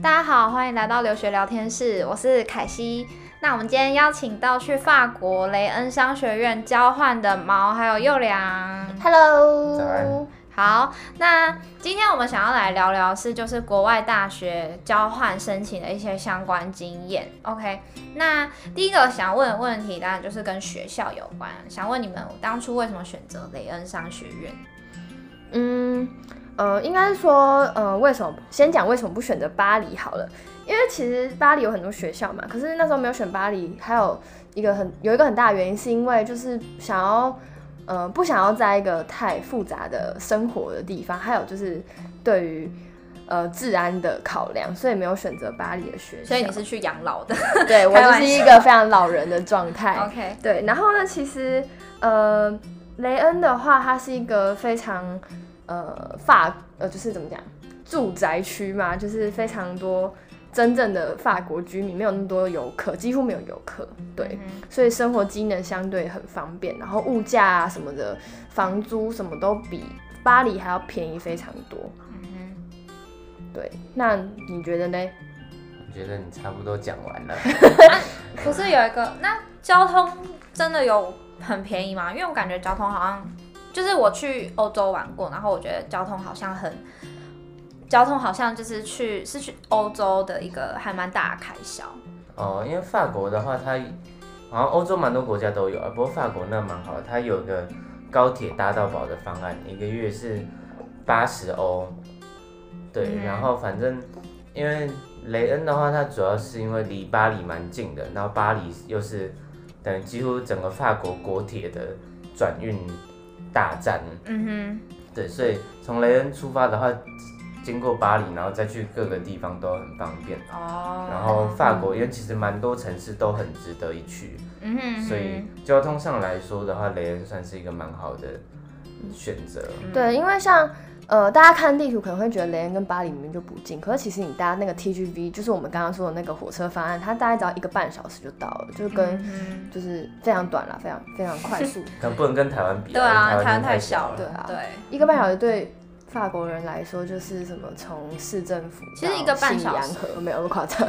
大家好，欢迎来到留学聊天室，我是凯西。那我们今天邀请到去法国雷恩商学院交换的毛还有幼良，Hello，好。那今天我们想要来聊聊是就是国外大学交换申请的一些相关经验。OK，那第一个想问的问题当然就是跟学校有关，想问你们当初为什么选择雷恩商学院？嗯，呃，应该是说，呃，为什么先讲为什么不选择巴黎好了？因为其实巴黎有很多学校嘛，可是那时候没有选巴黎，还有一个很有一个很大的原因，是因为就是想要，呃，不想要在一个太复杂的生活的地方，还有就是对于呃治安的考量，所以没有选择巴黎的学校。所以你是去养老的？对，我就是一个非常老人的状态。OK，对。然后呢，其实呃雷恩的话，它是一个非常呃法呃就是怎么讲住宅区嘛，就是非常多。真正的法国居民没有那么多游客，几乎没有游客，对，嗯、所以生活机能相对很方便，然后物价啊什么的，房租什么都比巴黎还要便宜非常多。嗯哼，对，那你觉得呢？我觉得你差不多讲完了。啊、不是有一个，那交通真的有很便宜吗？因为我感觉交通好像，就是我去欧洲玩过，然后我觉得交通好像很。交通好像就是去是去欧洲的一个还蛮大的开销哦，因为法国的话，它好像欧洲蛮多国家都有啊，不过法国那蛮好的，它有个高铁搭到饱的方案，一个月是八十欧，对，嗯、然后反正因为雷恩的话，它主要是因为离巴黎蛮近的，然后巴黎又是等于几乎整个法国国铁的转运大战，嗯哼，对，所以从雷恩出发的话。经过巴黎，然后再去各个地方都很方便。哦。然后法国，因为其实蛮多城市都很值得一去。嗯哼。所以交通上来说的话，雷恩算是一个蛮好的选择。对，因为像呃，大家看地图可能会觉得雷恩跟巴黎明明就不近，可是其实你搭那个 TGV，就是我们刚刚说的那个火车方案，它大概只要一个半小时就到了，就是跟就是非常短了，非常非常快速。可能不能跟台湾比。对啊，台湾太小了。对啊。对。一个半小时对。法国人来说，就是什么从市政府，其实一个半小时没有那么夸张，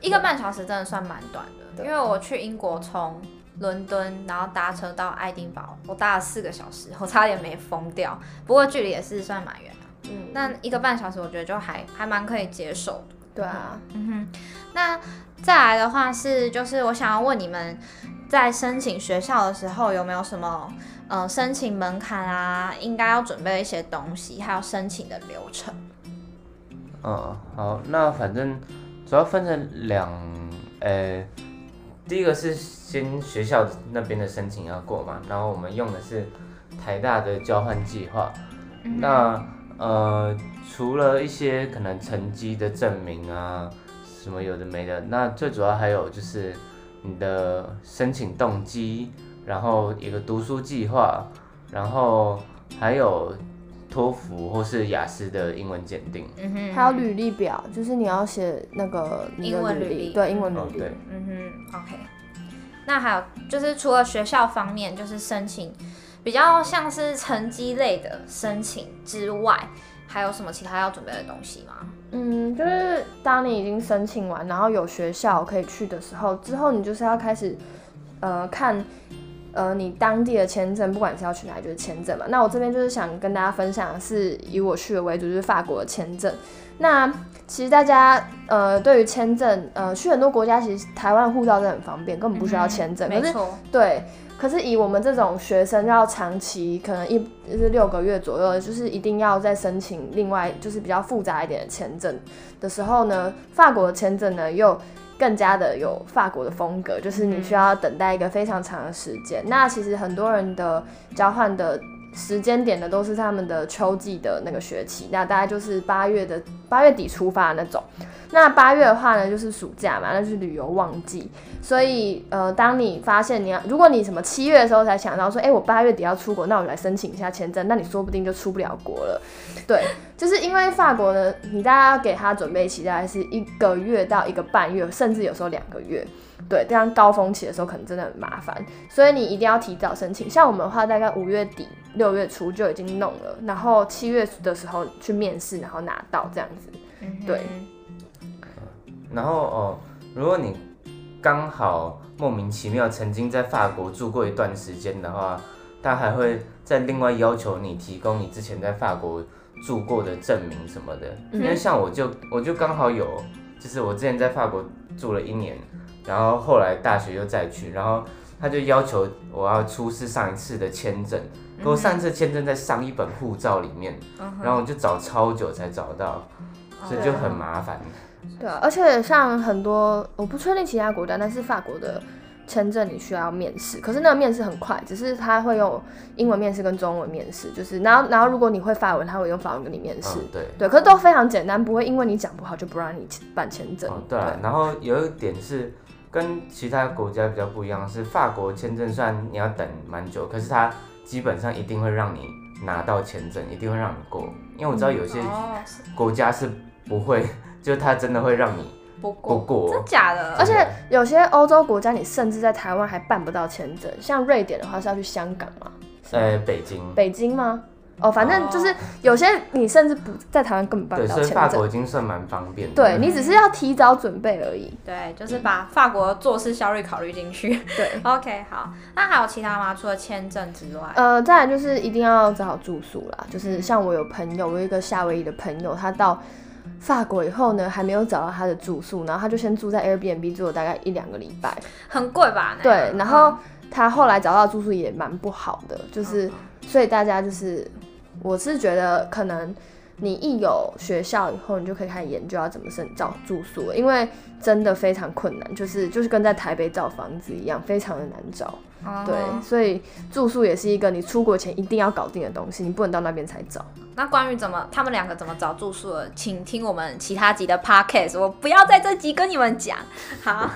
一个半小时真的算蛮短的。因为我去英国从伦敦，然后搭车到爱丁堡，我搭了四个小时，我差点没疯掉。不过距离也是算蛮远的，嗯，那一个半小时我觉得就还还蛮可以接受的。对啊，嗯哼。那再来的话是，就是我想要问你们，在申请学校的时候有没有什么？呃，申请门槛啊，应该要准备一些东西，还有申请的流程。嗯，好，那反正主要分成两，呃，第一个是先学校那边的申请要过嘛，然后我们用的是台大的交换计划。嗯、那呃，除了一些可能成绩的证明啊，什么有的没的，那最主要还有就是你的申请动机。然后一个读书计划，然后还有托福或是雅思的英文检定，嗯哼，还有履历表，就是你要写那个英文履历，对，英文履历，哦、对，嗯哼，OK。那还有就是除了学校方面，就是申请比较像是成绩类的申请之外，还有什么其他要准备的东西吗？嗯，就是当你已经申请完，然后有学校可以去的时候，之后你就是要开始呃看。呃，你当地的签证，不管是要去哪里，就是签证嘛。那我这边就是想跟大家分享的是以我去的为主，就是法国的签证。那其实大家呃，对于签证，呃，去很多国家，其实台湾护照真的很方便，根本不需要签证。嗯、可是，没错。对，可是以我们这种学生要长期，可能一就是六个月左右，就是一定要再申请另外就是比较复杂一点的签证的时候呢，法国的签证呢又。更加的有法国的风格，就是你需要等待一个非常长的时间。嗯、那其实很多人的交换的时间点呢，都是他们的秋季的那个学期，那大概就是八月的八月底出发的那种。那八月的话呢，就是暑假嘛，那是旅游旺季。所以，呃，当你发现你要，如果你什么七月的时候才想到说，哎、我八月底要出国，那我来申请一下签证，那你说不定就出不了国了。对，就是因为法国呢，你大概要给他准备期大概是一个月到一个半月，甚至有时候两个月。对，这样高峰期的时候可能真的很麻烦，所以你一定要提早申请。像我们的话，大概五月底六月初就已经弄了，然后七月的时候去面试，然后拿到这样子。对。然后哦，如果你刚好莫名其妙曾经在法国住过一段时间的话，他还会再另外要求你提供你之前在法国住过的证明什么的。因为像我就我就刚好有，就是我之前在法国住了一年，然后后来大学又再去，然后他就要求我要出示上一次的签证。给我上次签证在上一本护照里面，然后我就找超久才找到，所以就很麻烦。对啊，而且像很多我不确定其他国家，但是法国的签证你需要面试，可是那个面试很快，只是他会用英文面试跟中文面试，就是然后然后如果你会法文，他会用法文跟你面试。对对，可是都非常简单，不会因为你讲不好就不让你办签证。对啊，然后有一点是跟其他国家比较不一样，是法国签证虽然你要等蛮久，可是它。基本上一定会让你拿到签证，一定会让你过，因为我知道有些国家是不会，嗯哦、就是他真的会让你不过，不过真假的？而且有些欧洲国家你甚至在台湾还办不到签证，像瑞典的话是要去香港嘛？呃，北京。北京吗？哦，反正就是有些你甚至不在台湾根本办不到签证。对，所以法国已经算蛮方便的。对，你只是要提早准备而已。对，就是把法国做事效率考虑进去。对，OK，好。那还有其他吗？除了签证之外？呃，再来就是一定要找好住宿啦。就是像我有朋友，我有一个夏威夷的朋友，他到法国以后呢，还没有找到他的住宿，然后他就先住在 Airbnb 住了大概一两个礼拜。很贵吧？对，然后他后来找到住宿也蛮不好的，就是所以大家就是。我是觉得，可能你一有学校以后，你就可以开始研究要怎么申找住宿了，因为真的非常困难，就是就是跟在台北找房子一样，非常的难找。Uh. 对，所以住宿也是一个你出国前一定要搞定的东西，你不能到那边才找。那关于怎么他们两个怎么找住宿的，请听我们其他集的 podcast，我不要在这集跟你们讲。好，